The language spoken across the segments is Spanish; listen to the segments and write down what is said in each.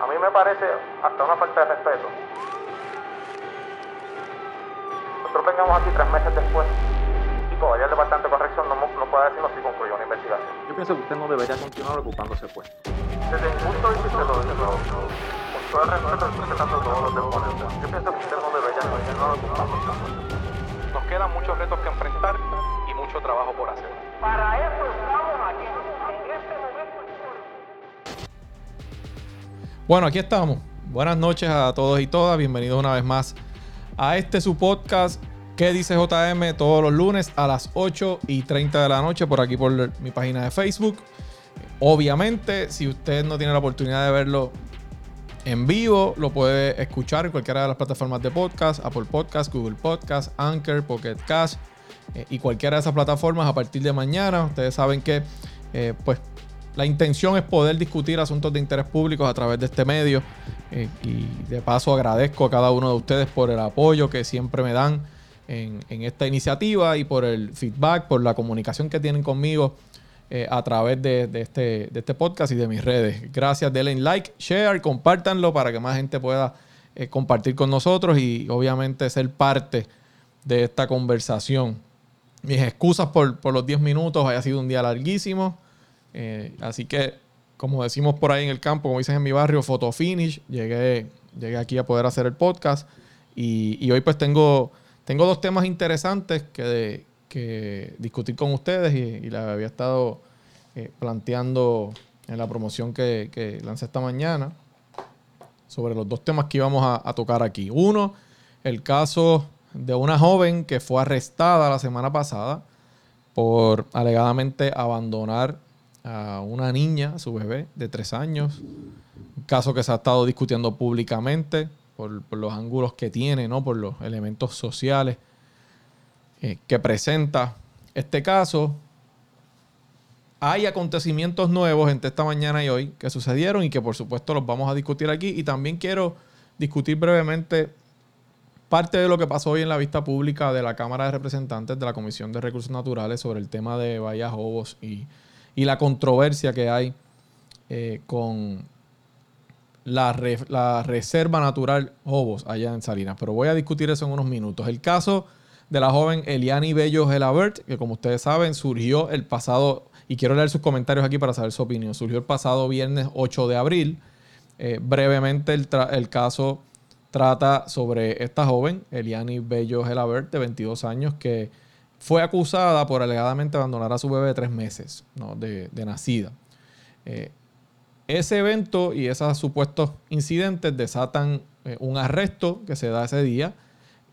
A mí me parece hasta una falta de respeto. Nosotros vengamos aquí tres meses después y todavía el Departamento de Corrección no, no puede decirnos si concluyó una investigación. Yo pienso que usted no debería continuar ocupándose puesto. Desde mi punto de vista, lo, lo, con todo el respeto, respetando todos los deponentes, yo pienso que usted no debería continuar ocupándose puesto. Nos quedan muchos retos que enfrentar y mucho trabajo por hacer. Para eso Bueno, aquí estamos. Buenas noches a todos y todas. Bienvenidos una vez más a este su podcast. ¿Qué dice JM? Todos los lunes a las 8 y 30 de la noche por aquí por mi página de Facebook. Obviamente, si usted no tiene la oportunidad de verlo en vivo, lo puede escuchar en cualquiera de las plataformas de podcast, Apple Podcast, Google Podcast, Anchor, Pocket Cast eh, y cualquiera de esas plataformas a partir de mañana. Ustedes saben que eh, pues la intención es poder discutir asuntos de interés público a través de este medio. Eh, y de paso agradezco a cada uno de ustedes por el apoyo que siempre me dan en, esta iniciativa y por el feedback, por la comunicación que tienen conmigo eh, a través este, de este podcast y de mis redes. Gracias, denle like, share, compártanlo para que más gente pueda eh, compartir con nosotros y obviamente ser parte de esta conversación. Mis excusas por, por los 10 minutos, haya sido un día larguísimo. Eh, así que, como decimos por ahí en el campo, como dicen en mi barrio, photo finish. Llegué, llegué aquí a poder hacer el podcast. Y, y hoy pues tengo, tengo dos temas interesantes que, que discutir con ustedes y, y la había estado eh, planteando en la promoción que, que, lancé esta mañana sobre los dos temas que íbamos a, a tocar aquí. Uno, el caso de una joven que fue arrestada la semana pasada por alegadamente abandonar a una niña, a su bebé de tres años. Un caso que se ha estado discutiendo públicamente por, los ángulos que tiene, ¿no? por los elementos sociales eh, que presenta este caso. Hay acontecimientos nuevos entre esta mañana y hoy que sucedieron y que por supuesto los vamos a discutir aquí. Y también quiero discutir brevemente parte de lo que pasó hoy en la vista pública de la Cámara de Representantes de la Comisión de Recursos Naturales sobre el tema de Bahía Jobos y, y la controversia que hay eh, con la, re, la, Reserva Natural Jobos allá en Salinas. Pero voy a discutir eso en unos minutos. El caso de la joven Eliani Bello Gelabert, que como ustedes saben surgió el pasado, y quiero leer sus comentarios aquí para saber su opinión, surgió el pasado viernes 8 de abril. Eh, brevemente el, el, caso trata sobre esta joven, Eliani Bello Gelabert, de 22 años, que fue acusada por alegadamente abandonar a su bebé de tres meses ¿no? de, nacida. Eh, ese evento y esos supuestos incidentes desatan eh, un arresto que se da ese día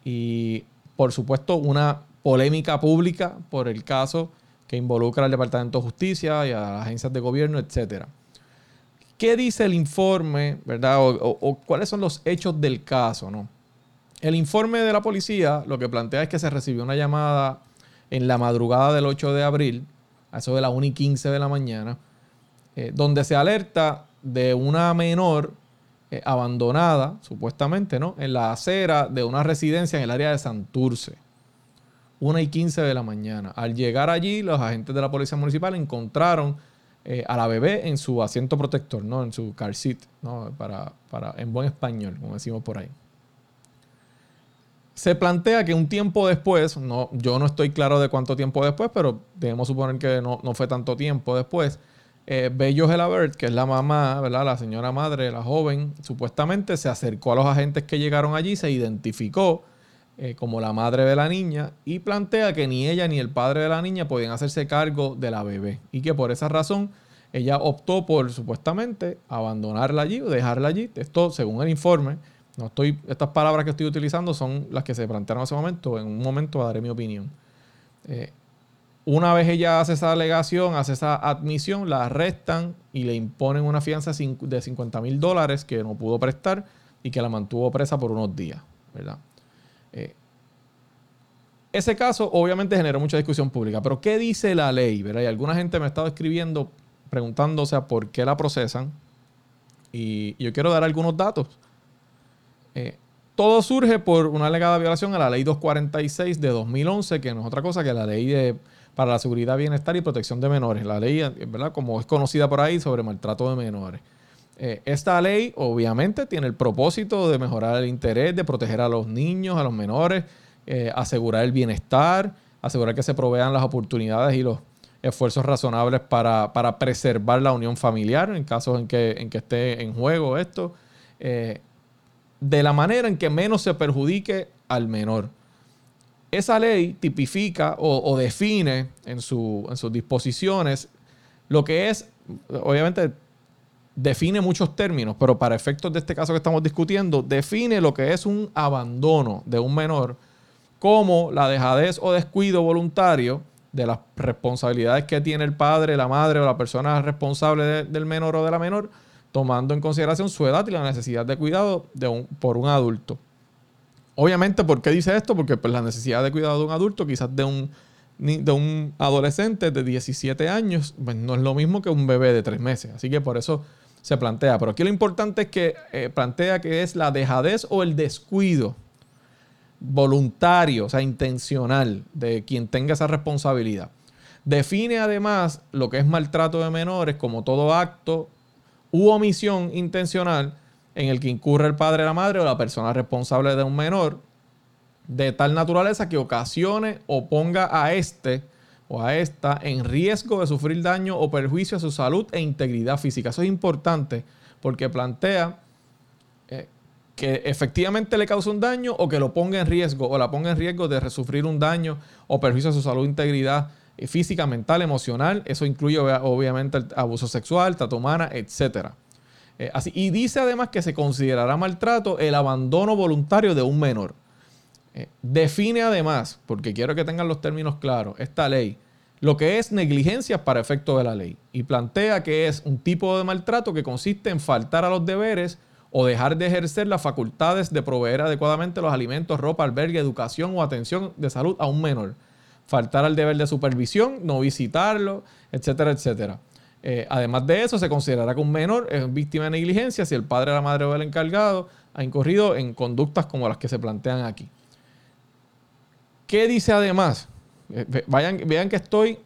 y por supuesto una polémica pública por el caso que involucra al Departamento de Justicia y a las agencias de gobierno, etc. ¿Qué dice el informe, verdad? O, o, o, cuáles son los hechos del caso, no? El informe de la policía lo que plantea es que se recibió una llamada en la madrugada del 8 de abril, a eso de las 1 y 15 de la mañana, eh, donde se alerta de una menor eh, abandonada, supuestamente, ¿no? En la acera de una residencia en el área de Santurce. 1 y 15 de la mañana. Al llegar allí, los agentes de la policía municipal encontraron eh, a la bebé en su asiento protector, ¿no? En su car seat, ¿no? Para, para, en buen español, como decimos por ahí. Se plantea que un tiempo después, no, yo no estoy claro de cuánto tiempo después, pero debemos suponer que no, no fue tanto tiempo después, eh, Bello Gelabert, que es la mamá, ¿verdad? La señora madre, la joven, supuestamente se acercó a los agentes que llegaron allí, se identificó eh, como la madre de la niña y plantea que ni ella ni el padre de la niña podían hacerse cargo de la bebé y que por esa razón ella optó por supuestamente abandonarla allí o dejarla allí. Esto según el informe. No estoy, estas palabras que estoy utilizando son las que se plantearon en ese momento. En un momento daré mi opinión. Eh, una vez ella hace esa alegación, hace esa admisión, la arrestan y le imponen una fianza de 50 mil dólares que no pudo prestar y que la mantuvo presa por unos días. ¿verdad? Eh, ese caso obviamente generó mucha discusión pública, pero ¿qué dice la ley? ¿verdad? Y alguna gente me ha estado escribiendo preguntándose a por qué la procesan. Y yo quiero dar algunos datos. Eh, todo surge por una alegada violación a la ley 246 de 2011, que no es otra cosa que la ley de, para la seguridad, bienestar y protección de menores. La ley, ¿verdad? Como es conocida por ahí, sobre maltrato de menores. Eh, esta ley obviamente tiene el propósito de mejorar el interés, de proteger a los niños, a los menores, eh, asegurar el bienestar, asegurar que se provean las oportunidades y los esfuerzos razonables para, para preservar la unión familiar en casos en que, en que esté en juego esto, de la manera en que menos se perjudique al menor. Esa ley tipifica o, define en, en sus disposiciones lo que es, obviamente define muchos términos, pero para efectos de este caso que estamos discutiendo, define lo que es un abandono de un menor como la dejadez o descuido voluntario de las responsabilidades que tiene el padre, la madre o la persona responsable de- del menor o de la menor, tomando en consideración su edad y la necesidad de cuidado de un- por un adulto. Obviamente, ¿por qué dice esto? Porque pues, la necesidad de cuidado de un adulto, quizás de un, de un adolescente de 17 años, pues, no es lo mismo que un bebé de 3 meses. Así que por eso se plantea. Pero aquí lo importante es que eh, plantea que es la dejadez o el descuido voluntario, o sea, intencional de quien tenga esa responsabilidad. Define además lo que es maltrato de menores como todo acto u omisión intencional en el que incurre el padre, la madre o la persona responsable de un menor de tal naturaleza que ocasione o ponga a este o a esta en riesgo de sufrir daño o perjuicio a su salud e integridad física. Eso es importante porque plantea eh, que efectivamente le cause un daño o que lo ponga en riesgo o la ponga en riesgo de sufrir un daño o perjuicio a su salud e integridad física, mental, emocional. Eso incluye obvia- obviamente el abuso sexual, trata humana, etc. Eh, así, y dice además que se considerará maltrato el abandono voluntario de un menor. Eh, define además, porque quiero que tengan los términos claros, esta ley, lo que es negligencia para efecto de la ley. Y plantea que es un tipo de maltrato que consiste en faltar a los deberes o dejar de ejercer las facultades de proveer adecuadamente los alimentos, ropa, albergue, educación o atención de salud a un menor. Faltar al deber de supervisión, no visitarlo, etcétera, etcétera. Eh, además de eso, se considerará que un menor es víctima de negligencia si el padre, la madre o el encargado ha incurrido en conductas como las que se plantean aquí. ¿Qué dice además? Eh, Vayan, vean que estoy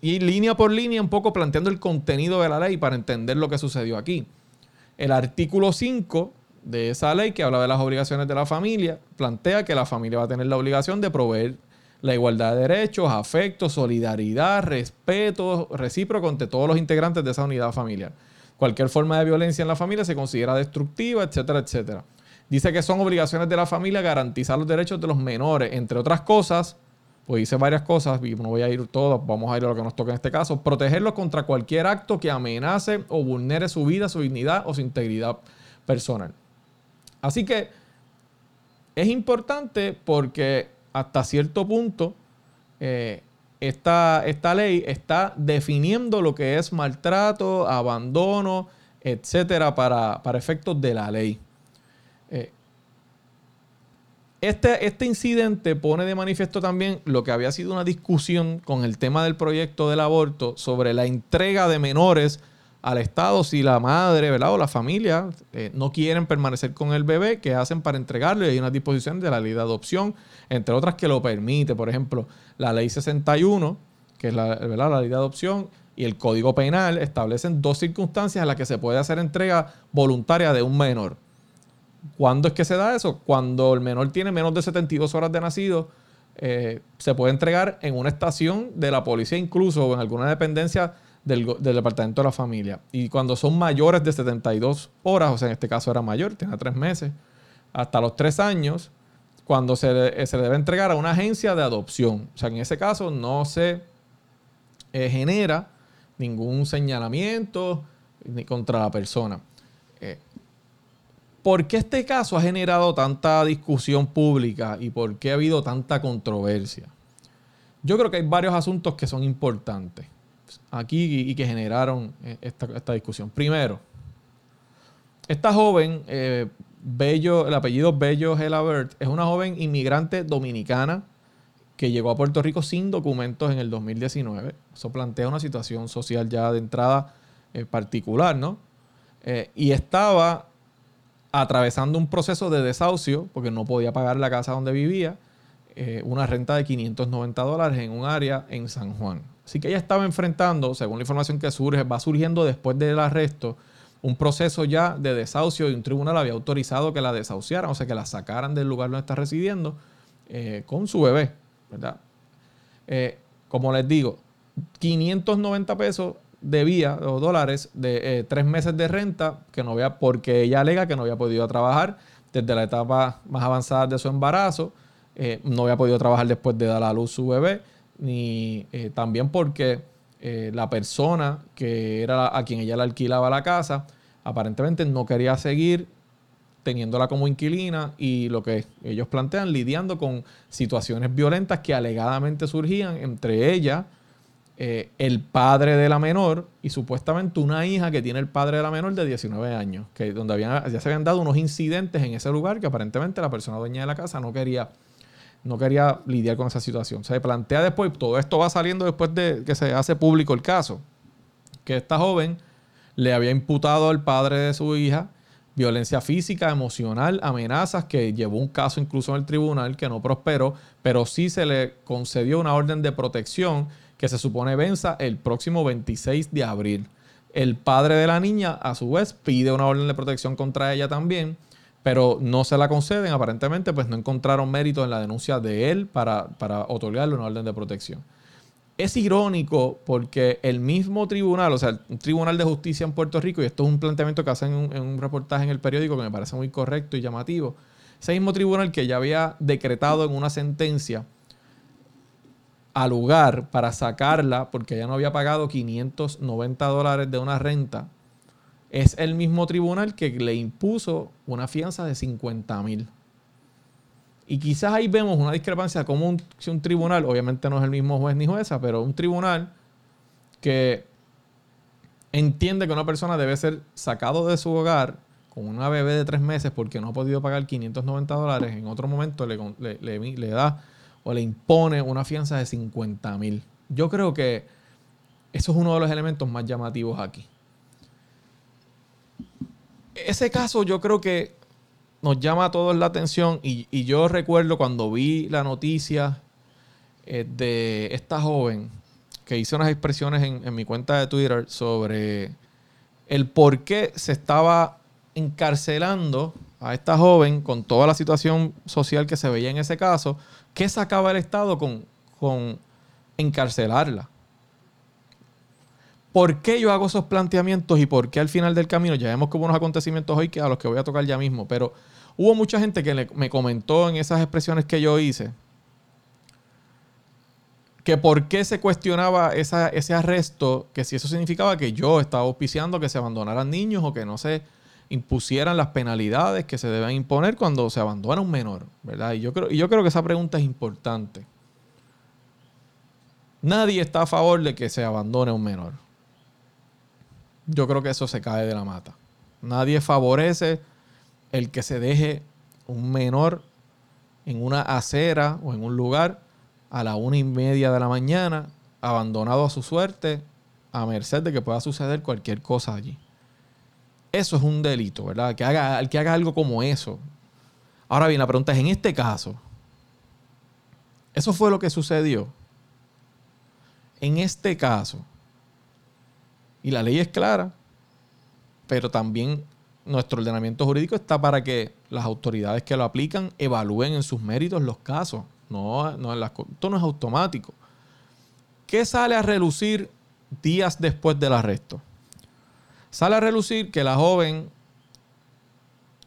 y línea por línea un poco planteando el contenido de la ley para entender lo que sucedió aquí. El artículo 5 de esa ley que habla de las obligaciones de la familia plantea que la familia va a tener la obligación de proveer la igualdad de derechos, afecto, solidaridad, respeto recíproco entre todos los integrantes de esa unidad familiar. Cualquier forma de violencia en la familia se considera destructiva, etcétera, etcétera. Dice que son obligaciones de la familia garantizar los derechos de los menores, entre otras cosas, pues dice varias cosas, y no voy a ir todas, vamos a ir a lo que nos toca en este caso, protegerlos contra cualquier acto que amenace o vulnere su vida, su dignidad o su integridad personal. Así que es importante porque hasta cierto punto eh, esta, esta ley está definiendo lo que es maltrato, abandono, etcétera, para, para efectos de la ley. Eh, este, este incidente pone de manifiesto también lo que había sido una discusión con el tema del proyecto del aborto sobre la entrega de menores al Estado si la madre o la familia eh, no quieren permanecer con el bebé, ¿qué hacen para entregarlo? Y hay una disposición de la ley de adopción, entre otras que lo permite. Por ejemplo, la ley 61, que es la ley de adopción, y el Código Penal establecen dos circunstancias en las que se puede hacer entrega voluntaria de un menor. ¿Cuándo es que se da eso? Cuando el menor tiene menos de 72 horas de nacido, eh, se puede entregar en una estación de la policía incluso o en alguna dependencia del, departamento de la familia. Y cuando son mayores de 72 horas, o sea, en este caso era mayor, tenía tres meses, hasta los tres años, cuando se, eh, se debe entregar a una agencia de adopción. O sea, en ese caso no se eh, genera ningún señalamiento ni contra la persona. Eh, ¿Por qué este caso ha generado tanta discusión pública y por qué ha habido tanta controversia? Yo creo que hay varios asuntos que son importantes aquí y, que generaron eh, esta, esta discusión. Primero, esta joven, eh, Bello, el apellido Bello Gelabert, es una joven inmigrante dominicana que llegó a Puerto Rico sin documentos en el 2019. Eso plantea una situación social ya de entrada eh, particular, ¿no? Y estaba atravesando un proceso de desahucio porque no podía pagar la casa donde vivía, una renta de 590 dólares en un área en San Juan. Así que ella estaba enfrentando, según la información que surge, va surgiendo después del arresto, un proceso ya de desahucio y un tribunal había autorizado que la desahuciaran, o sea, que la sacaran del lugar donde está residiendo eh, con su bebé, ¿verdad? Eh, como les digo, 590 pesos debía, o dólares, de eh, tres meses de renta, que no había, porque ella alega que no había podido trabajar desde la etapa más avanzada de su embarazo, no había podido trabajar después de dar a luz su bebé, ni eh, también porque la persona que era a quien ella le alquilaba la casa, aparentemente no quería seguir teniéndola como inquilina y lo que ellos plantean, lidiando con situaciones violentas que alegadamente surgían entre ella, eh, el padre de la menor y supuestamente una hija que tiene el padre de la menor de 19 años, que donde había, ya se habían dado unos incidentes en ese lugar que aparentemente la persona dueña de la casa no quería, no quería lidiar con esa situación. Se plantea después, todo esto va saliendo después de que se hace público el caso, que esta joven le había imputado al padre de su hija violencia física, emocional, amenazas, que llevó un caso incluso en el tribunal que no prosperó, pero sí se le concedió una orden de protección que se supone venza el próximo 26 de abril. El padre de la niña, a su vez, pide una orden de protección contra ella también, pero no se la conceden. Aparentemente, pues no encontraron mérito en la denuncia de él para, para otorgarle una orden de protección. Es irónico porque el mismo tribunal, o sea, el Tribunal de Justicia en Puerto Rico, y esto es un planteamiento que hacen en un, reportaje en el periódico que me parece muy correcto y llamativo, ese mismo tribunal que ya había decretado en una sentencia al lugar para sacarla porque ya no había pagado 590 dólares de una renta, es el mismo tribunal que le impuso una fianza de 50 mil. Y quizás ahí vemos una discrepancia como un, si un tribunal, obviamente no es el mismo juez ni jueza, pero un tribunal que entiende que una persona debe ser sacado de su hogar con una bebé de tres meses porque no ha podido pagar 590 dólares, en otro momento le, le, le da o le impone una fianza de 50 mil. Yo creo que eso es uno de los elementos más llamativos aquí. Ese caso yo creo que nos llama a todos la atención y, yo recuerdo cuando vi la noticia eh, de esta joven que hizo unas expresiones en, mi cuenta de Twitter sobre el por qué se estaba encarcelando a esta joven con toda la situación social que se veía en ese caso, ¿qué sacaba el Estado con, con encarcelarla? ¿Por qué yo hago esos planteamientos y por qué al final del camino, ya vemos que hubo unos acontecimientos hoy que a los que voy a tocar ya mismo, pero hubo mucha gente que me comentó en esas expresiones que yo hice que por qué se cuestionaba ese arresto, que si eso significaba que yo estaba auspiciando que se abandonaran niños o que no se impusieran las penalidades que se deben imponer cuando se abandona un menor, ¿verdad? Y yo creo, y yo creo que esa pregunta es importante. Nadie está a favor de que se abandone un menor. Yo creo que eso se cae de la mata. Nadie favorece el que se deje un menor en una acera o en un lugar a la una y media de la mañana, abandonado a su suerte, a merced de que pueda suceder cualquier cosa allí. Eso es un delito, ¿verdad? Que haga, el que haga algo como eso. Ahora bien, la pregunta es, en este caso, ¿eso fue lo que sucedió? En este caso, y la ley es clara, pero también nuestro ordenamiento jurídico está para que las autoridades que lo aplican evalúen en sus méritos los casos. No, no esto no es automático. ¿Qué sale a relucir días después del arresto? Sale a relucir que la joven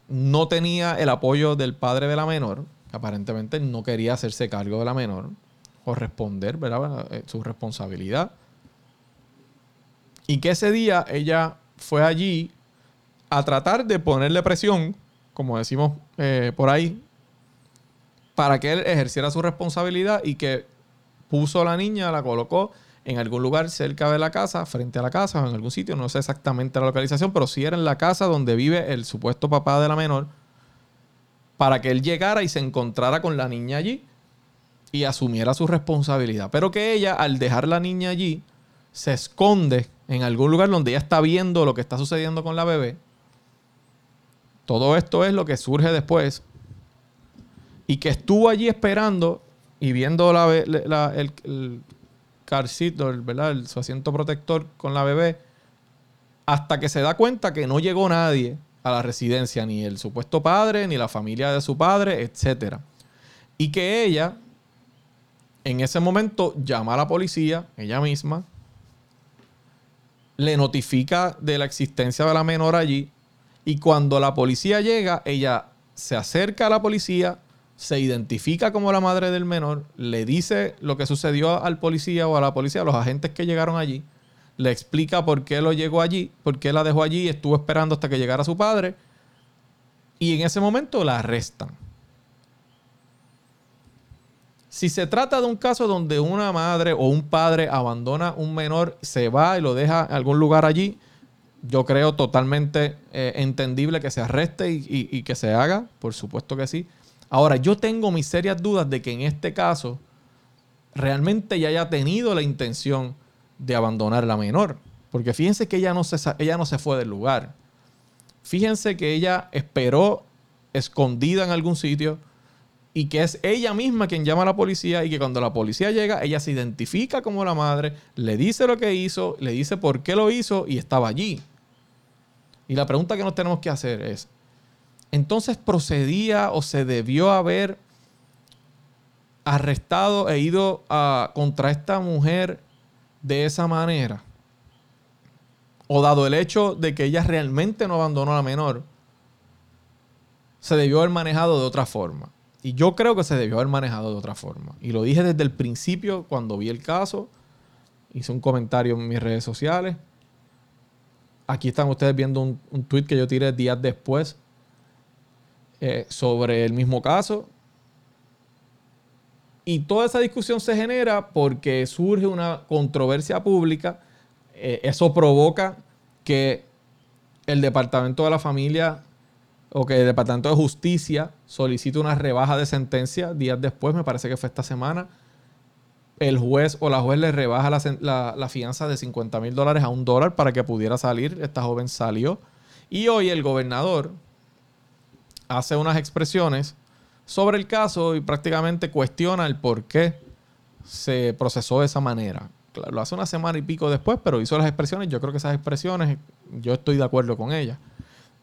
no tenía el apoyo del padre de la menor, aparentemente no quería hacerse cargo de la menor o responder ¿verdad? Eh, su responsabilidad. Y que ese día ella fue allí a tratar de ponerle presión, como decimos eh, por ahí, para que él ejerciera su responsabilidad y que puso a la niña, la colocó en algún lugar cerca de la casa, frente a la casa o en algún sitio, no sé exactamente la localización, pero sí era en la casa donde vive el supuesto papá de la menor, para que él llegara y se encontrara con la niña allí y asumiera su responsabilidad. Pero que ella, al dejar la niña allí, se esconde en algún lugar donde ella está viendo lo que está sucediendo con la bebé. Todo esto es lo que surge después. Y que estuvo allí esperando y viendo la, el, car seat, ¿verdad? El, su asiento protector con la bebé hasta que se da cuenta que no llegó nadie a la residencia, ni el supuesto padre, ni la familia de su padre, etc. Y que ella, en ese momento, llama a la policía, ella misma, le notifica de la existencia de la menor allí, y cuando la policía llega, ella se acerca a la policía, se identifica como la madre del menor, le dice lo que sucedió al policía o a la policía, a los agentes que llegaron allí, le explica por qué lo llegó allí, por qué la dejó allí, estuvo esperando hasta que llegara su padre, y en ese momento la arrestan. Si se trata de un caso donde una madre o un padre abandona un menor, se va y lo deja en algún lugar allí, yo creo totalmente eh, entendible que se arreste y, que se haga, por supuesto que sí. Ahora, yo tengo mis serias dudas de que en este caso realmente ya haya tenido la intención de abandonar la menor. Porque fíjense que ella no se, ella no se fue del lugar. Fíjense que ella esperó escondida en algún sitio y que es ella misma quien llama a la policía y que cuando la policía llega, ella se identifica como la madre, le dice lo que hizo, le dice por qué lo hizo y estaba allí. Y la pregunta que nos tenemos que hacer es, entonces procedía o se debió haber arrestado e ido contra esta mujer de esa manera, o dado el hecho de que ella realmente no abandonó a la menor, se debió haber manejado de otra forma. Y yo creo que se debió haber manejado de otra forma. Y lo dije desde el principio cuando vi el caso. Hice un comentario en mis redes sociales. Aquí están ustedes viendo un, un tweet que yo tiré días después eh, sobre el mismo caso. Y toda esa discusión se genera porque surge una controversia pública. Eh, eso provoca que el Departamento de la Familia o que el Departamento de Justicia solicite una rebaja de sentencia días después, me parece que fue esta semana. El juez o la juez le rebaja la, la fianza de 50 mil dólares a un dólar para que pudiera salir. Esta joven salió. Y hoy el gobernador hace unas expresiones sobre el caso y prácticamente cuestiona el por qué se procesó de esa manera. lo hace una semana y pico después, pero hizo las expresiones. Yo creo que esas expresiones, yo estoy de acuerdo con ellas.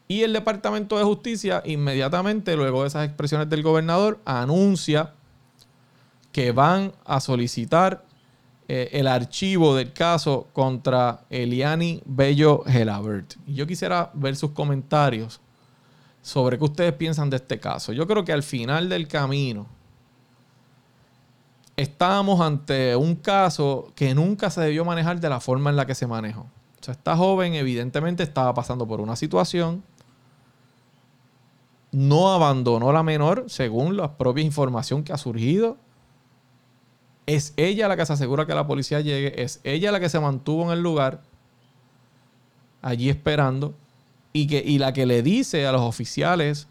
Y el Departamento de Justicia, inmediatamente luego de esas expresiones del gobernador, anuncia que van a solicitar eh, el archivo del caso contra Eliani Bello Gelabert. Y yo quisiera ver sus comentarios sobre qué ustedes piensan de este caso. Yo creo que al final del camino estábamos ante un caso que nunca se debió manejar de la forma en la que se manejó. O sea, esta joven evidentemente estaba pasando por una situación, no abandonó la menor según la propia información que ha surgido. Es ella la que se asegura que la policía llegue, es ella la que se mantuvo en el lugar, allí esperando y, que, y la que le dice a los oficiales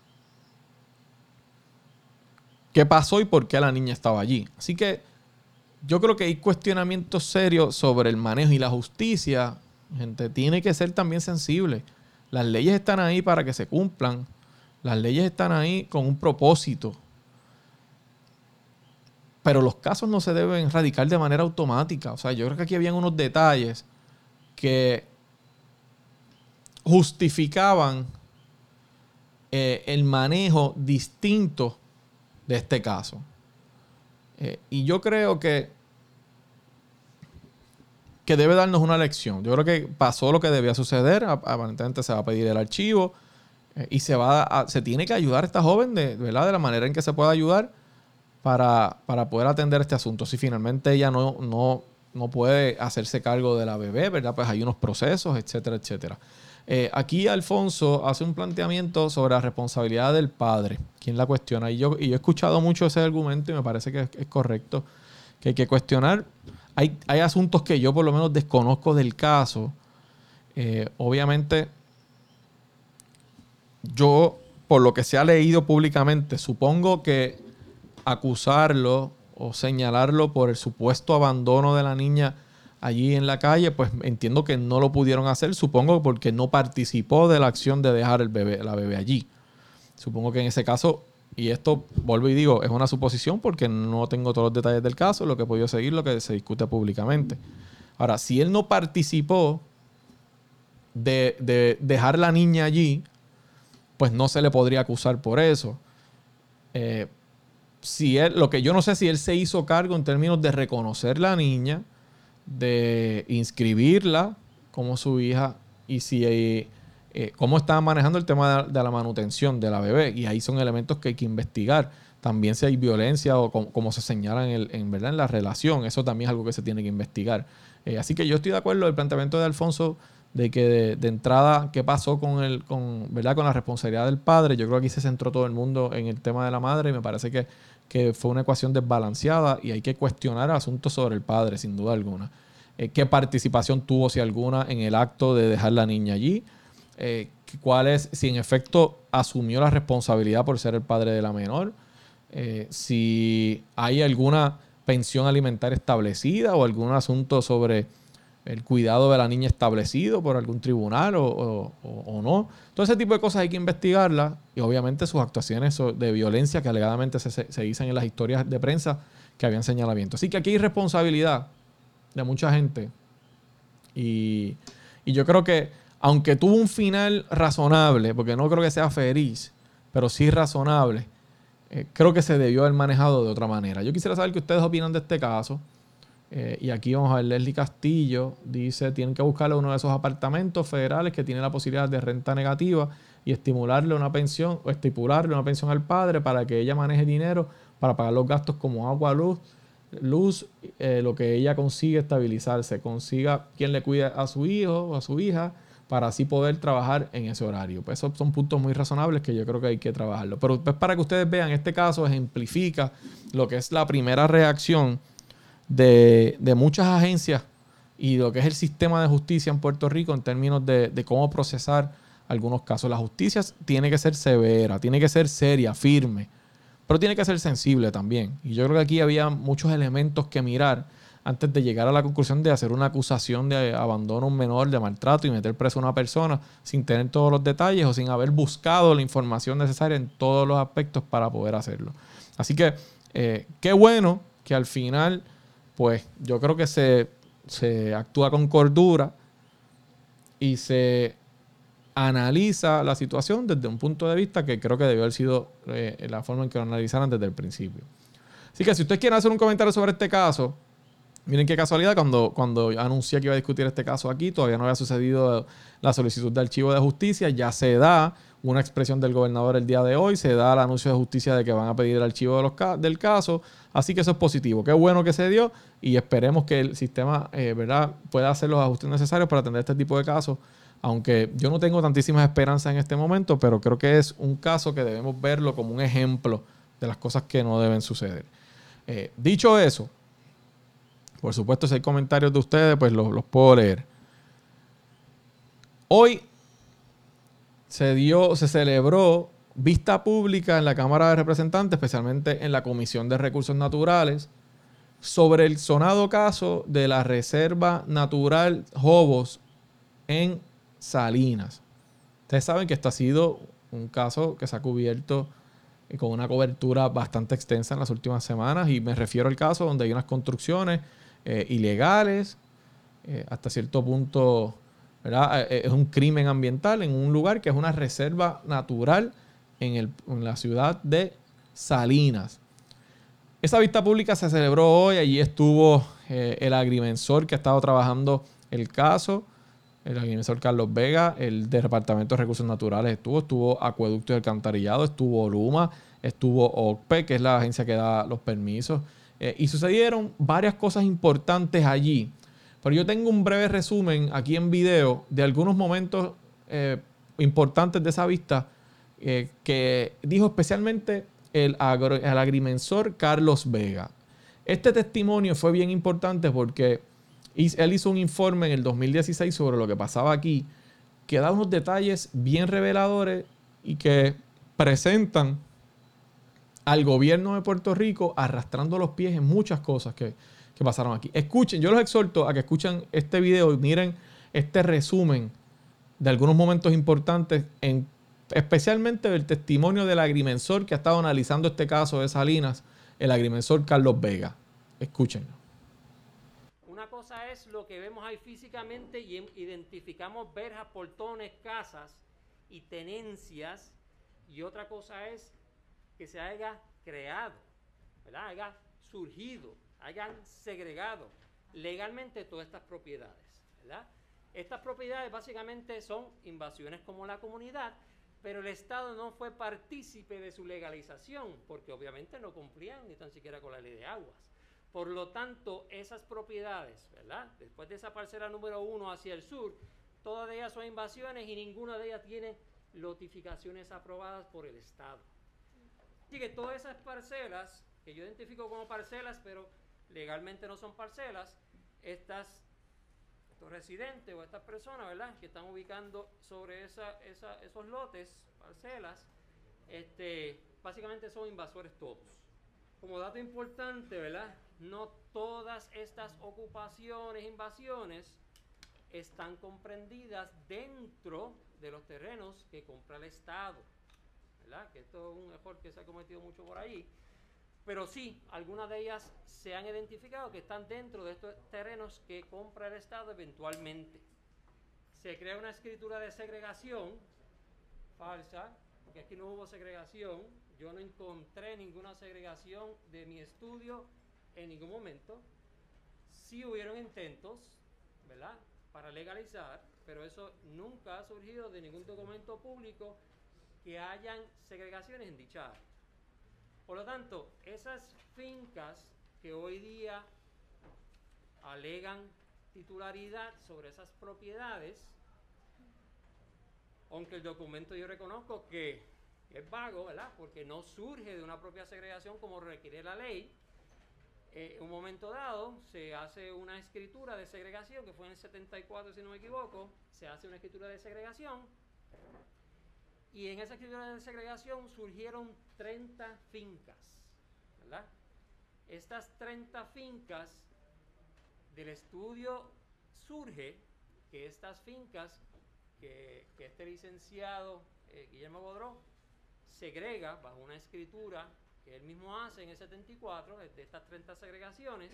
qué pasó y por qué la niña estaba allí. Así que yo creo que hay cuestionamientos serios sobre el manejo y la justicia. Gente, tiene que ser también sensible. Las leyes están ahí para que se cumplan. Las leyes están ahí con un propósito. Pero los casos no se deben radicar de manera automática. O sea, yo creo que aquí habían unos detalles que justificaban eh, el manejo distinto de este caso. Eh, y yo creo que, que debe darnos una lección. Yo creo que pasó lo que debía suceder. Aparentemente se va a pedir el archivo y se, va se tiene que ayudar a esta joven de, ¿verdad? de la manera en que se pueda ayudar para, para poder atender este asunto. Si finalmente ella no, no, no puede hacerse cargo de la bebé, ¿verdad? Pues hay unos procesos, etcétera, etcétera. Eh, aquí Alfonso hace un planteamiento sobre la responsabilidad del padre. ¿Quién la cuestiona? Y yo, y yo he escuchado mucho ese argumento y me parece que es, correcto. Que hay que cuestionar. Hay, hay, asuntos que yo por lo menos desconozco del caso. Eh, obviamente, yo, por lo que se ha leído públicamente, supongo que acusarlo o señalarlo por el supuesto abandono de la niña allí en la calle, pues entiendo que no lo pudieron hacer, supongo porque no participó de la acción de dejar el bebé, la bebé allí. Supongo que en ese caso, y esto vuelvo y digo, es una suposición porque no tengo todos los detalles del caso, lo que he podido seguir, lo que se discute públicamente. Ahora, si él no participó, de, de dejar la niña allí, pues no se le podría acusar por eso. Eh, si él, lo que yo no sé si él se hizo cargo en términos de reconocer la niña, de inscribirla como su hija y si eh, eh, cómo estaba manejando el tema de, la manutención de la bebé. Y ahí son elementos que hay que investigar. También si hay violencia o como, se señala en, en, ¿verdad? en la relación, eso también es algo que se tiene que investigar. así que yo estoy de acuerdo el planteamiento de Alfonso de que de, entrada, ¿qué pasó con, el, con, ¿verdad? con la responsabilidad del padre? Yo creo que aquí se centró todo el mundo en el tema de la madre y me parece que, que fue una ecuación desbalanceada y hay que cuestionar asuntos sobre el padre, sin duda alguna. Eh, ¿Qué participación tuvo, si alguna, en el acto de dejar la niña allí? Eh, ¿Cuál es, si en efecto asumió la responsabilidad por ser el padre de la menor? Eh, si hay alguna pensión alimentaria establecida o algún asunto sobre el cuidado de la niña establecido por algún tribunal o, no. Todo ese tipo de cosas hay que investigarlas y obviamente sus actuaciones de violencia que alegadamente se, dicen en las historias de prensa que habían señalamiento. Así que aquí hay responsabilidad de mucha gente y, yo creo que aunque tuvo un final razonable, porque no creo que sea feliz, pero sí razonable, eh, creo que se debió haber manejado de otra manera. Yo quisiera saber qué ustedes opinan de este caso. Eh, y aquí vamos a ver, Leslie Castillo dice, tienen que buscarle uno de esos apartamentos federales que tiene la posibilidad de renta negativa y estimularle una pensión o estipularle una pensión al padre para que ella maneje dinero para pagar los gastos como agua, luz, luz, eh, lo que ella consigue estabilizarse, consiga quien le cuide a su hijo o a su hija para así poder trabajar en ese horario. Pues esos son puntos muy razonables que yo creo que hay que trabajarlo. Pero pues para que ustedes vean, este caso ejemplifica lo que es la primera reacción de, muchas agencias y lo que es el sistema de justicia en Puerto Rico en términos de, cómo procesar algunos casos. La justicia tiene que ser severa, tiene que ser seria, firme, pero tiene que ser sensible también. Y yo creo que aquí había muchos elementos que mirar antes de llegar a la conclusión de hacer una acusación de abandono a un menor, de maltrato y meter preso a una persona sin tener todos los detalles o sin haber buscado la información necesaria en todos los aspectos para poder hacerlo. Así que eh, qué bueno que al final pues yo creo que se, actúa con cordura y se analiza la situación desde un punto de vista que creo que debió haber sido eh, la forma en que lo analizaran desde el principio. Así que si ustedes quieren hacer un comentario sobre este caso, miren qué casualidad, cuando, cuando anuncié que iba a discutir este caso aquí, todavía no había sucedido la solicitud de archivo de justicia, ya se da una expresión del gobernador el día de hoy, se da el anuncio de justicia de que van a pedir el archivo del caso, así que eso es positivo, qué bueno que se dio y esperemos que el sistema eh, ¿verdad? pueda hacer los ajustes necesarios para atender este tipo de casos, aunque yo no tengo tantísimas esperanzas en este momento, pero creo que es un caso que debemos verlo como un ejemplo de las cosas que no deben suceder. Eh, dicho eso, por supuesto, si hay comentarios de ustedes, pues los, los puedo leer. Hoy se dio, se celebró vista pública en la Cámara de Representantes, especialmente en la Comisión de Recursos Naturales, sobre el sonado caso de la Reserva Natural Jobos en Salinas. Ustedes saben que esto ha sido un caso que se ha cubierto con una cobertura bastante extensa en las últimas semanas y me refiero al caso donde hay unas construcciones eh, ilegales, eh, hasta cierto punto eh, es un crimen ambiental en un lugar que es una reserva natural en, la ciudad de Salinas. Esa vista pública se celebró hoy, allí estuvo eh, el agrimensor que ha estado trabajando el caso, el agrimensor Carlos Vega, el Departamento de Recursos Naturales estuvo, estuvo Acueducto y Alcantarillado, estuvo Luma, estuvo OCPE, que es la agencia que da los permisos, y sucedieron varias cosas importantes allí. Pero yo tengo un breve resumen aquí en video de algunos momentos eh, importantes de esa vista eh, que dijo especialmente el, agrimensor Carlos Vega. Este testimonio fue bien importante porque él hizo un informe en el 2016 sobre lo que pasaba aquí, que da unos detalles bien reveladores y que presentan al gobierno de Puerto Rico arrastrando los pies en muchas cosas que, que pasaron aquí. Escuchen, yo los exhorto a que escuchen este video y miren este resumen de algunos momentos importantes, en, especialmente el testimonio del agrimensor que ha estado analizando este caso de Salinas, el agrimensor Carlos Vega. Escúchenlo. Una cosa es lo que vemos ahí físicamente y em- identificamos verjas, portones, casas y tenencias. Y otra cosa es que se haya creado, ¿verdad? haya surgido, hayan segregado legalmente todas estas propiedades. ¿verdad? Estas propiedades básicamente son invasiones como la comunidad, pero el Estado no fue partícipe de su legalización, porque obviamente no cumplían ni tan siquiera con la ley de aguas. Por lo tanto, esas propiedades, ¿verdad? Después de esa parcela número uno hacia el sur, todas ellas son invasiones y ninguna de ellas tiene notificaciones aprobadas por el Estado. Así que todas esas parcelas, que yo identifico como parcelas, pero legalmente no son parcelas, estas, estos residentes o estas personas, ¿verdad? Que están ubicando sobre esa, esa- esos lotes, parcelas, este, básicamente son invasores todos. Como dato importante, ¿verdad? No todas estas ocupaciones, invasiones, están comprendidas dentro de los terrenos que compra el Estado. ¿Verdad? Que esto es un error que se ha cometido mucho por ahí. Pero sí, algunas de ellas se han identificado que están dentro de estos terrenos que compra el Estado eventualmente. Se crea una escritura de segregación falsa, porque aquí no hubo segregación. Yo no encontré ninguna segregación de mi estudio en ningún momento. Sí hubieron intentos, ¿verdad? Para legalizar, pero eso nunca ha surgido de ningún documento público que hayan segregaciones en dicha área. Por lo tanto, esas fincas que hoy día alegan titularidad sobre esas propiedades, aunque el documento yo reconozco que es vago, ¿verdad? Porque no surge de una propia segregación como requiere la ley. Eh, un momento dado se hace una escritura de segregación, que fue en el 74 si no me equivoco, se hace una escritura de segregación y en esa escritura de segregación surgieron 30 fincas, ¿verdad? Estas 30 fincas del estudio surge que estas fincas que, este licenciado eh, Guillermo Bodró segrega bajo una escritura que él mismo hace en el 74 de estas 30 segregaciones.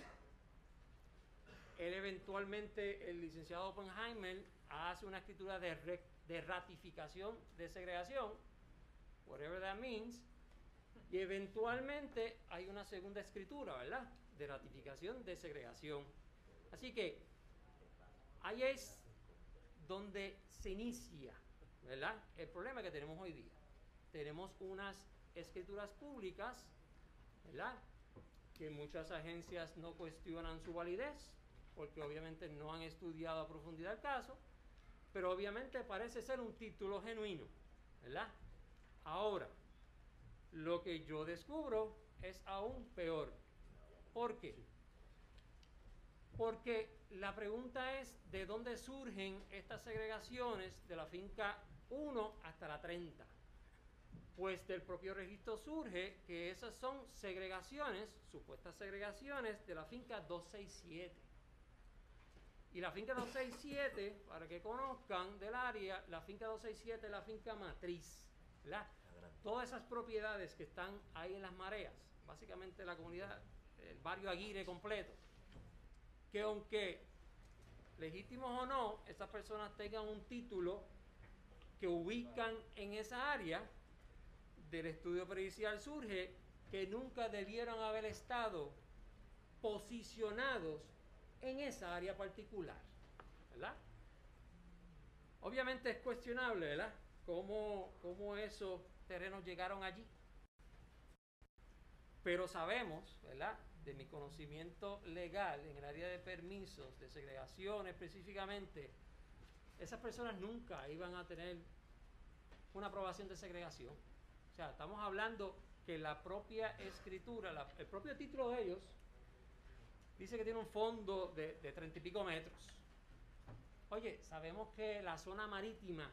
Él eventualmente, el licenciado Oppenheimer, hace una escritura de, de ratificación de segregación, whatever that means, y eventualmente hay una segunda escritura, ¿verdad? De ratificación de segregación. Así que ahí es donde se inicia, ¿verdad? El problema que tenemos hoy día. Tenemos unas escrituras públicas, ¿verdad? Que muchas agencias no cuestionan su validez, porque obviamente no han estudiado a profundidad el caso, pero obviamente parece ser un título genuino, ¿verdad? Ahora, lo que yo descubro es aún peor. ¿Por qué? Porque la pregunta es de dónde surgen estas segregaciones de la finca 1 hasta la 30. Pues del propio registro surge que esas son segregaciones, supuestas segregaciones de la finca 267. Y la finca 267, para que conozcan del área, la finca 267 es la finca matriz. ¿Verdad? Todas esas propiedades que están ahí en las mareas, básicamente la comunidad, el barrio Aguirre completo, que aunque legítimos o no, esas personas tengan un título que ubican en esa área, del estudio pericial surge que nunca debieron haber estado posicionados en esa área particular, ¿verdad? Obviamente es cuestionable, ¿verdad? Cómo, cómo esos terrenos llegaron allí. Pero sabemos, ¿verdad? De mi conocimiento legal en el área de permisos, de segregación específicamente, esas personas nunca iban a tener una aprobación de segregación. O sea, estamos hablando que la propia escritura, el propio título de ellos, dice que tiene un fondo de, 30 y pico metros. Oye, sabemos que la zona marítima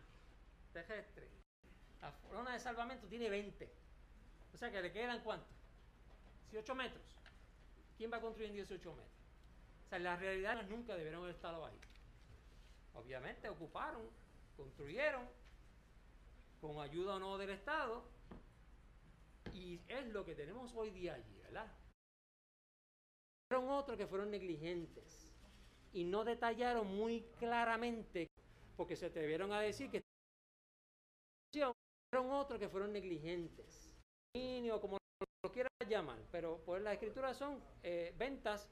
terrestre, la zona de salvamento tiene 20. O sea que le quedan cuánto? 18 metros. ¿Quién va a construir en 18 metros? O sea, la realidad nunca debieron haber estado ahí. Obviamente ocuparon, construyeron, con ayuda o no del Estado, y es lo que tenemos hoy día allí, ¿verdad? Fueron otros que fueron negligentes. y no detallaron muy claramente, porque se atrevieron a decir que fueron otros que fueron negligentes, o como lo quieras llamar, pero pues las escrituras son eh, ventas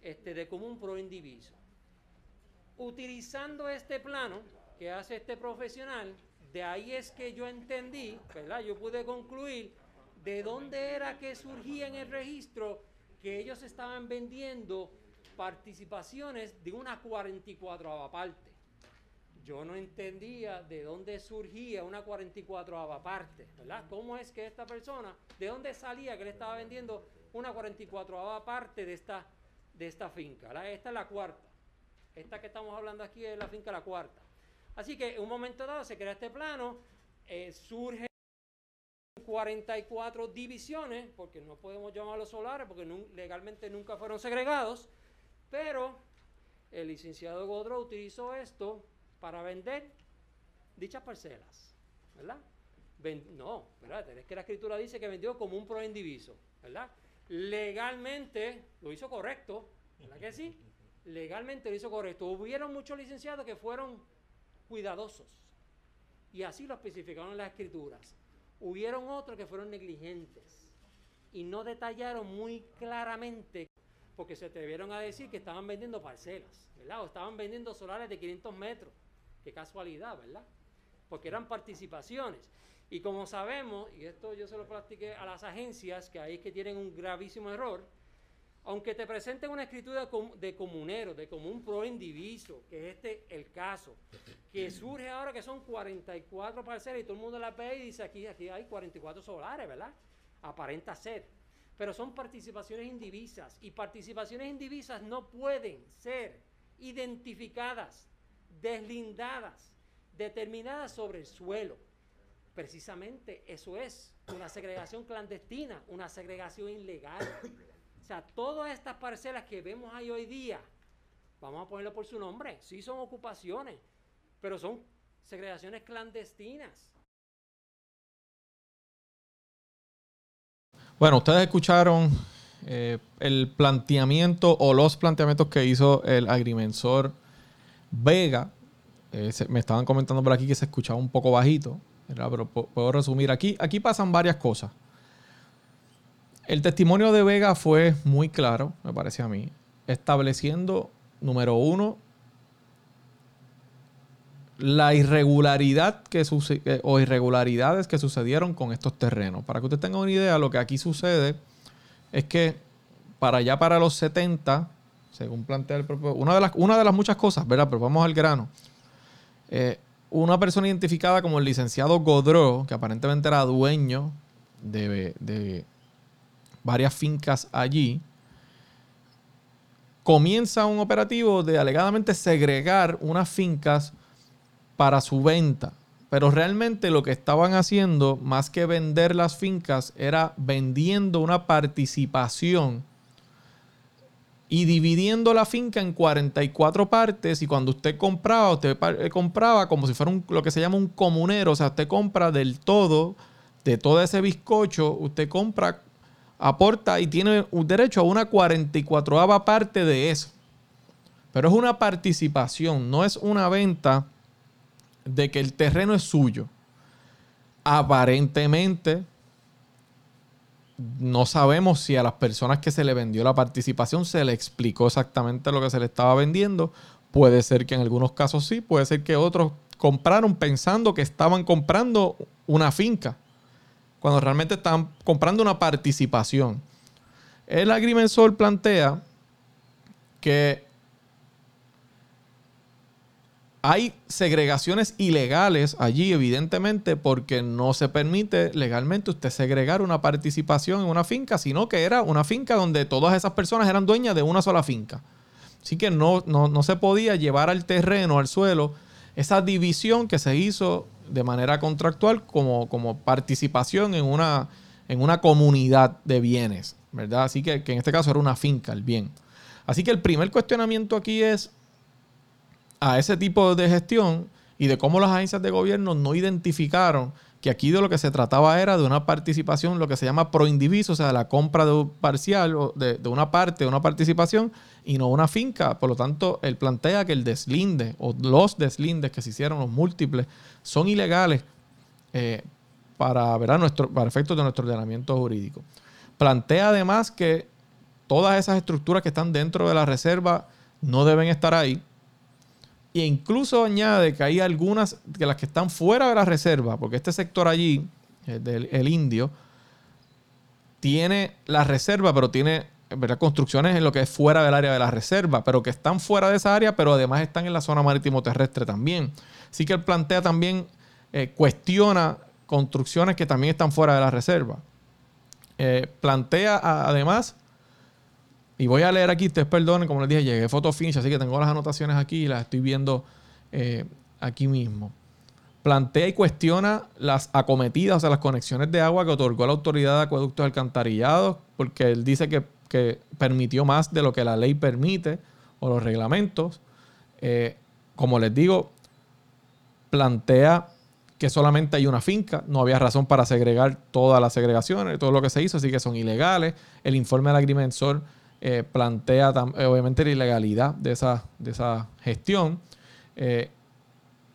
este, de común pro indiviso. Utilizando este plano que hace este profesional, de ahí es que yo entendí, ¿verdad? Yo pude concluir de dónde era que surgía en el registro que ellos estaban vendiendo participaciones de una 44 parte. Yo no entendía de dónde surgía una 44 parte, ¿verdad? ¿Cómo es que esta persona, de dónde salía que le estaba vendiendo una 44 parte de esta, de esta finca? Esta es la cuarta. Esta que estamos hablando aquí es la finca la cuarta. Así que en un momento dado se crea este plano, eh, surge 44 divisiones, porque no podemos llamarlos solares, porque legalmente nunca fueron segregados, pero el licenciado Godro utilizó esto para vender dichas parcelas, ¿verdad? no, espérate, es que la escritura dice que vendió como un pro indiviso, ¿verdad? Legalmente lo hizo correcto, ¿verdad que sí? Legalmente lo hizo correcto. Hubieron muchos licenciados que fueron cuidadosos y así lo especificaron las escrituras. Hubieron otros que fueron negligentes y no detallaron muy claramente porque se atrevieron a decir que estaban vendiendo parcelas, ¿verdad? O estaban vendiendo solares de 500 metros. Qué casualidad, ¿verdad? Porque eran participaciones. Y como sabemos, y esto yo se lo practiqué a las agencias, que ahí es que tienen un gravísimo error, aunque te presenten una escritura de comunero, de común pro indiviso, que es este el caso, que surge ahora que son 44 parcelas y todo el mundo la ve y dice aquí, aquí hay 44 solares, ¿verdad? Aparenta ser pero son participaciones indivisas y participaciones indivisas no pueden ser identificadas, deslindadas, determinadas sobre el suelo. Precisamente eso es una segregación clandestina, una segregación ilegal. O sea, todas estas parcelas que vemos ahí hoy día, vamos a ponerlo por su nombre, sí son ocupaciones, pero son segregaciones clandestinas. Bueno, ustedes escucharon eh, el planteamiento o los planteamientos que hizo el agrimensor Vega. Eh, me estaban comentando por aquí que se escuchaba un poco bajito, pero puedo resumir. Aquí, aquí pasan varias cosas. El testimonio de Vega fue muy claro, me parece a mí, estableciendo, número uno, la irregularidad que o irregularidades que sucedieron con estos terrenos. Para que usted tenga una idea, lo que aquí sucede es que para allá para los 70, según plantea el propio, una de las, una de las muchas cosas, ¿verdad? Pero vamos al grano. Eh, una persona identificada como el licenciado Godreau, que aparentemente era dueño de varias fincas allí, comienza un operativo de alegadamente segregar unas fincas para su venta. Pero realmente lo que estaban haciendo, más que vender las fincas, era vendiendo una participación y dividiendo la finca en 44 partes. Y cuando usted compraba, usted eh, compraba como si fuera lo que se llama un comunero. O sea, usted compra del todo, de todo ese bizcocho, usted compra, aporta y tiene un derecho a una 44 parte de eso. Pero es una participación, no es una venta de que el terreno es suyo. Aparentemente, no sabemos si a las personas que se le vendió la participación se le explicó exactamente lo que se le estaba vendiendo. Puede ser que en algunos casos sí, puede ser que otros compraron pensando que estaban comprando una finca, cuando realmente estaban comprando una participación. El agrimensor plantea que hay segregaciones ilegales allí, evidentemente, porque no se permite legalmente usted segregar una participación en una finca, sino que era una finca donde todas esas personas eran dueñas de una sola finca. Así que no, no, se podía llevar al terreno, al suelo, esa división que se hizo de manera contractual como, como participación en una, en una comunidad de bienes, ¿verdad? Así que, que en este caso era una finca, el bien. Así que el primer cuestionamiento aquí es a ese tipo de gestión y de cómo las agencias de gobierno no identificaron que aquí de lo que se trataba era de una participación, lo que se llama proindiviso, o sea, la compra de un parcial o de, una parte de una participación y no una finca. Por lo tanto, él plantea que el deslinde o los deslindes que se hicieron, los múltiples, son ilegales eh, para, ¿verdad? Nuestro, para efectos de nuestro ordenamiento jurídico. Plantea además que todas esas estructuras que están dentro de la reserva no deben estar ahí. E incluso añade que hay algunas que las que están fuera de la reserva, porque este sector allí, el del el indio, tiene la reserva, pero tiene construcciones en lo que es fuera del área de la reserva, pero que están fuera de esa área, pero además están en la zona marítimo terrestre también. Así que él plantea también, eh, cuestiona construcciones que también están fuera de la reserva. Eh, plantea además, y voy a leer aquí, ustedes perdonen, como les dije, llegué a Photofinish, así que tengo las anotaciones aquí y las estoy viendo eh, aquí mismo. Plantea y cuestiona las acometidas, o sea, las conexiones de agua que otorgó la autoridad de acueductos alcantarillados, porque él dice que, que permitió más de lo que la ley permite o los reglamentos. Eh, como les digo, plantea que solamente hay una finca, no había razón para segregar todas las segregaciones, todo lo que se hizo, así que son ilegales. El informe del agrimensor eh, plantea eh, obviamente la ilegalidad de esa, de esa gestión. Eh,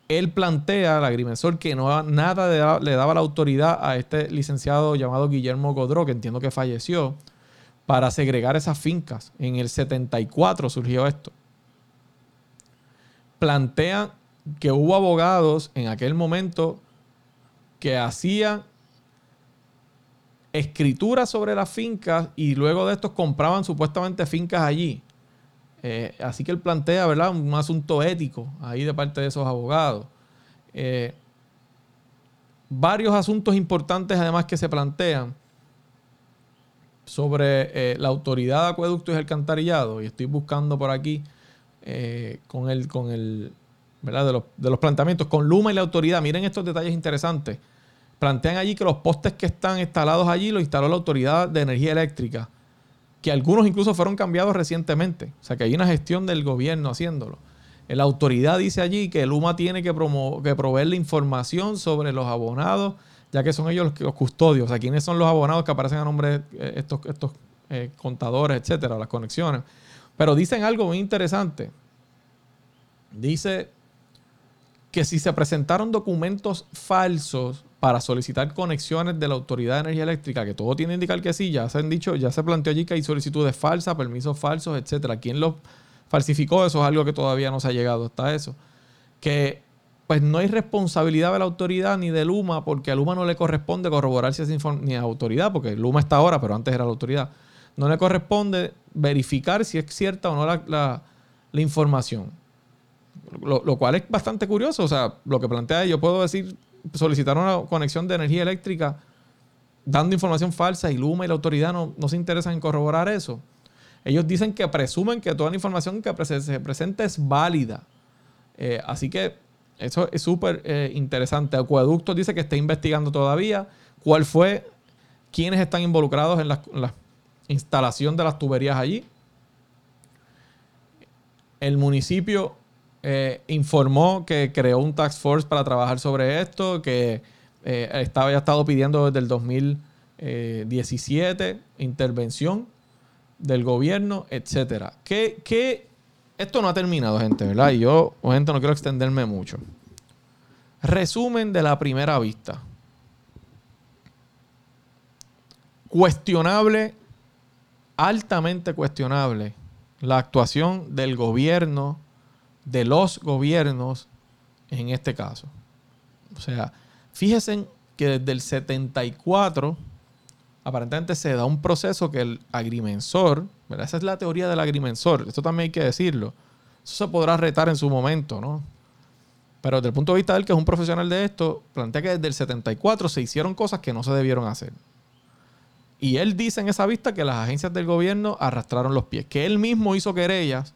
él plantea, el agrimensor, que no, nada le daba, la autoridad a este licenciado llamado Guillermo Godró, que entiendo que falleció, para segregar esas fincas. En el 74 surgió esto. Plantea que hubo abogados en aquel momento que hacían escrituras sobre las fincas y luego de estos compraban supuestamente fincas allí. Eh, así que él plantea, ¿verdad? Un asunto ético ahí de parte de esos abogados. Eh, varios asuntos importantes además que se plantean sobre eh, la autoridad de acueductos y alcantarillado. Y estoy buscando por aquí con el, con el, ¿verdad? De los, de los planteamientos, con Luma y la autoridad. Miren estos detalles interesantes. Plantean allí que los postes que están instalados allí los instaló la autoridad de energía eléctrica que algunos incluso fueron cambiados recientemente. O sea, que hay una gestión del gobierno haciéndolo. La autoridad dice allí que Luma tiene que, que proveerle información sobre los abonados, ya que son ellos los custodios. O sea, quiénes son los abonados que aparecen a nombre de eh, estos, estos eh, contadores, etcétera, las conexiones. Pero dicen algo muy interesante. Dice que si se presentaron documentos falsos para solicitar conexiones de la Autoridad de Energía Eléctrica, que todo tiene que indicar que sí, ya se han dicho, ya se planteó allí que hay solicitudes falsas, permisos falsos, etcétera. ¿Quién los falsificó? Eso es algo que todavía no se ha llegado hasta eso. Que pues no hay responsabilidad de la autoridad ni de Luma, porque a Luma no le corresponde corroborar si información, ni a la autoridad, porque Luma está ahora, pero antes era la autoridad. No le corresponde verificar si es cierta o no la, la- la información. Lo, lo cual es bastante curioso. O sea, lo que plantea, yo puedo decir, solicitar una conexión de energía eléctrica dando información falsa y Luma y la autoridad no, no se interesan en corroborar eso. Ellos dicen que presumen que toda la información que se presenta es válida. Eh, así que eso es súper eh, interesante. Acueductos dice que está investigando todavía cuál fue, quiénes están involucrados en la, en la instalación de las tuberías allí. El municipio eh, informó que creó un task force para trabajar sobre esto, que eh, estaba, ya estado pidiendo desde el 2017 intervención del gobierno, etcétera. Que esto no ha terminado, gente, ¿verdad? Y yo, gente, no quiero extenderme mucho. Resumen de la primera vista. Cuestionable, altamente cuestionable, la actuación del gobierno, de los gobiernos en este caso. O sea, fíjense que desde el 74 aparentemente se da un proceso que el agrimensor, ¿verdad? esa es la teoría del agrimensor, esto también hay que decirlo, eso se podrá retar en su momento, ¿no? Pero desde el punto de vista de él, que es un profesional de esto, plantea que desde el 74 se hicieron cosas que no se debieron hacer. Y él dice en esa vista que las agencias del gobierno arrastraron los pies, que él mismo hizo querellas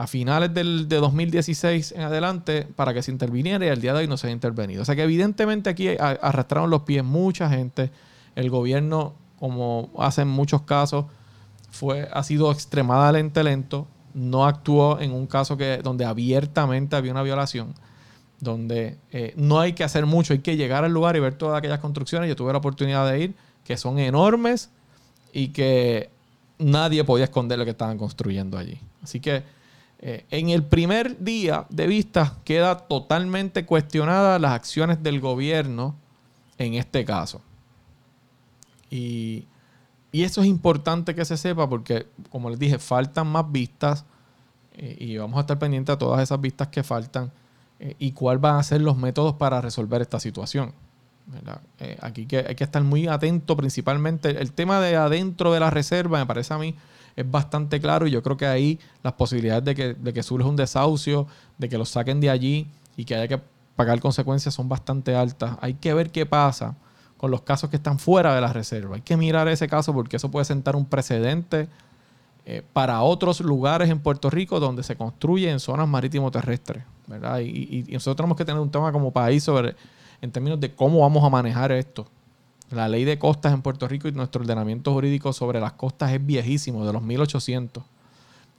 a finales del, de 2016 en adelante para que se interviniera y al día de hoy no se ha intervenido. O sea que evidentemente aquí arrastraron los pies mucha gente. El gobierno, como hace en muchos casos, fue, ha sido extremadamente lento. No actuó en un caso que, donde abiertamente había una violación. donde eh, no hay que hacer mucho, hay que llegar al lugar y ver todas aquellas construcciones. Yo tuve la oportunidad de ir, que son enormes y que nadie podía esconder lo que estaban construyendo allí. Así que eh, en el primer día de vista queda totalmente cuestionada las acciones del gobierno en este caso. Y, eso es importante que se sepa porque, como les dije, faltan más vistas eh, y vamos a estar pendientes a todas esas vistas que faltan eh, y cuáles van a ser los métodos para resolver esta situación. Eh, aquí hay que estar muy atento principalmente. El tema de adentro de la reserva me parece a mí es bastante claro y yo creo que ahí las posibilidades de que, de que surja un desahucio, de que lo saquen de allí y que haya que pagar consecuencias son bastante altas. Hay que ver qué pasa con los casos que están fuera de la reserva. Hay que mirar ese caso porque eso puede sentar un precedente eh, para otros lugares en Puerto Rico donde se construye en zonas marítimo terrestres. ¿verdad? Y, y, nosotros tenemos que tener un tema como país sobre, en términos de cómo vamos a manejar esto. La ley de costas en Puerto Rico y nuestro ordenamiento jurídico sobre las costas es viejísimo, de los 1800.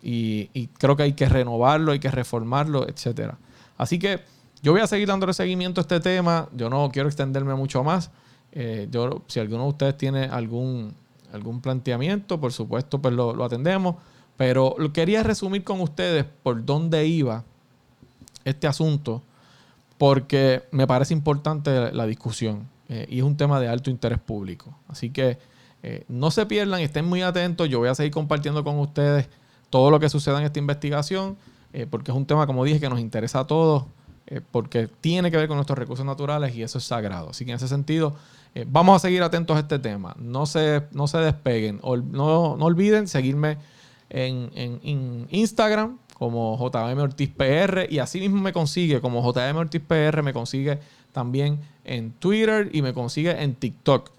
Y, y creo que hay que renovarlo, hay que reformarlo, etcétera. Así que yo voy a seguir dándole seguimiento a este tema. Yo no quiero extenderme mucho más. Eh, yo, si alguno de ustedes tiene algún, algún planteamiento, por supuesto, pues lo, atendemos. Pero lo quería resumir con ustedes por dónde iba este asunto, porque me parece importante la, discusión eh, y es un tema de alto interés público. Así que eh, no se pierdan, estén muy atentos. Yo voy a seguir compartiendo con ustedes todo lo que suceda en esta investigación, porque es un tema, como dije, que nos interesa a todos, porque tiene que ver con nuestros recursos naturales y eso es sagrado. Así que en ese sentido, eh, vamos a seguir atentos a este tema. No se, no se despeguen. no, olviden seguirme en, Instagram como JM Ortiz PR y así mismo me consigue como JM Ortiz PR, me consigue también en Twitter y me consigue en TikTok.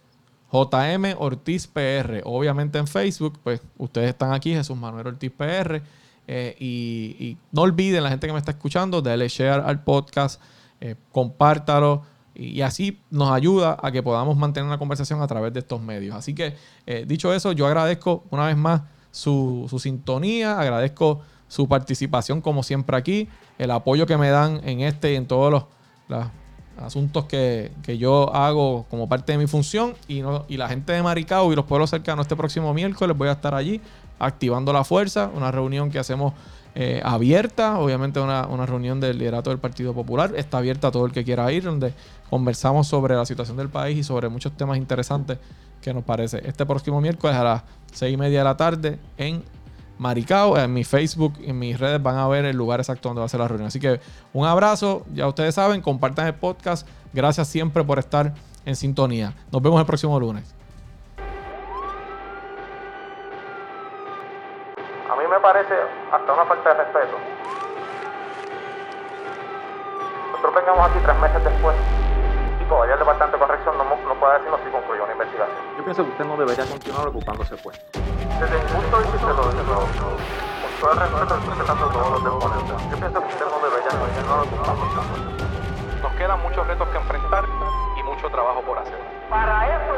JM Ortiz PR. Obviamente en Facebook, pues ustedes están aquí, Jesús Manuel Ortiz PR. Eh, y, no olviden, la gente que me está escuchando, darle share al podcast, eh, compártalo y así nos ayuda a que podamos mantener una conversación a través de estos medios. Así que, eh, dicho eso, yo agradezco una vez más su, sintonía, agradezco su participación como siempre aquí, el apoyo que me dan en este y en todos los, asuntos que, yo hago como parte de mi función y, y la gente de Maricao y los pueblos cercanos este próximo miércoles voy a estar allí activando la fuerza, una reunión que hacemos eh, abierta, obviamente una, una, reunión del liderato del Partido Popular, está abierta a todo el que quiera ir, donde conversamos sobre la situación del país y sobre muchos temas interesantes que nos parece. Este próximo miércoles a las seis y media de la tarde en Maricao, en mi Facebook, en mis redes van a ver el lugar exacto donde va a ser la reunión. Así que un abrazo, ya ustedes saben, compartan el podcast. Gracias siempre por estar en sintonía. Nos vemos el próximo lunes. A mí me parece hasta una falta de respeto. Nosotros vengamos aquí tres meses después todavía el Departamento de Corrección no, no puede decirnos si concluyó una investigación. Yo pienso que usted no debería continuar ocupándose pues. Desde mi punto de vista, lo, lo, con todo el respeto, respetando todos los deponentes. Yo pienso que usted no debería continuar ocupándose. Nos quedan muchos retos que enfrentar y mucho trabajo por hacer. Para eso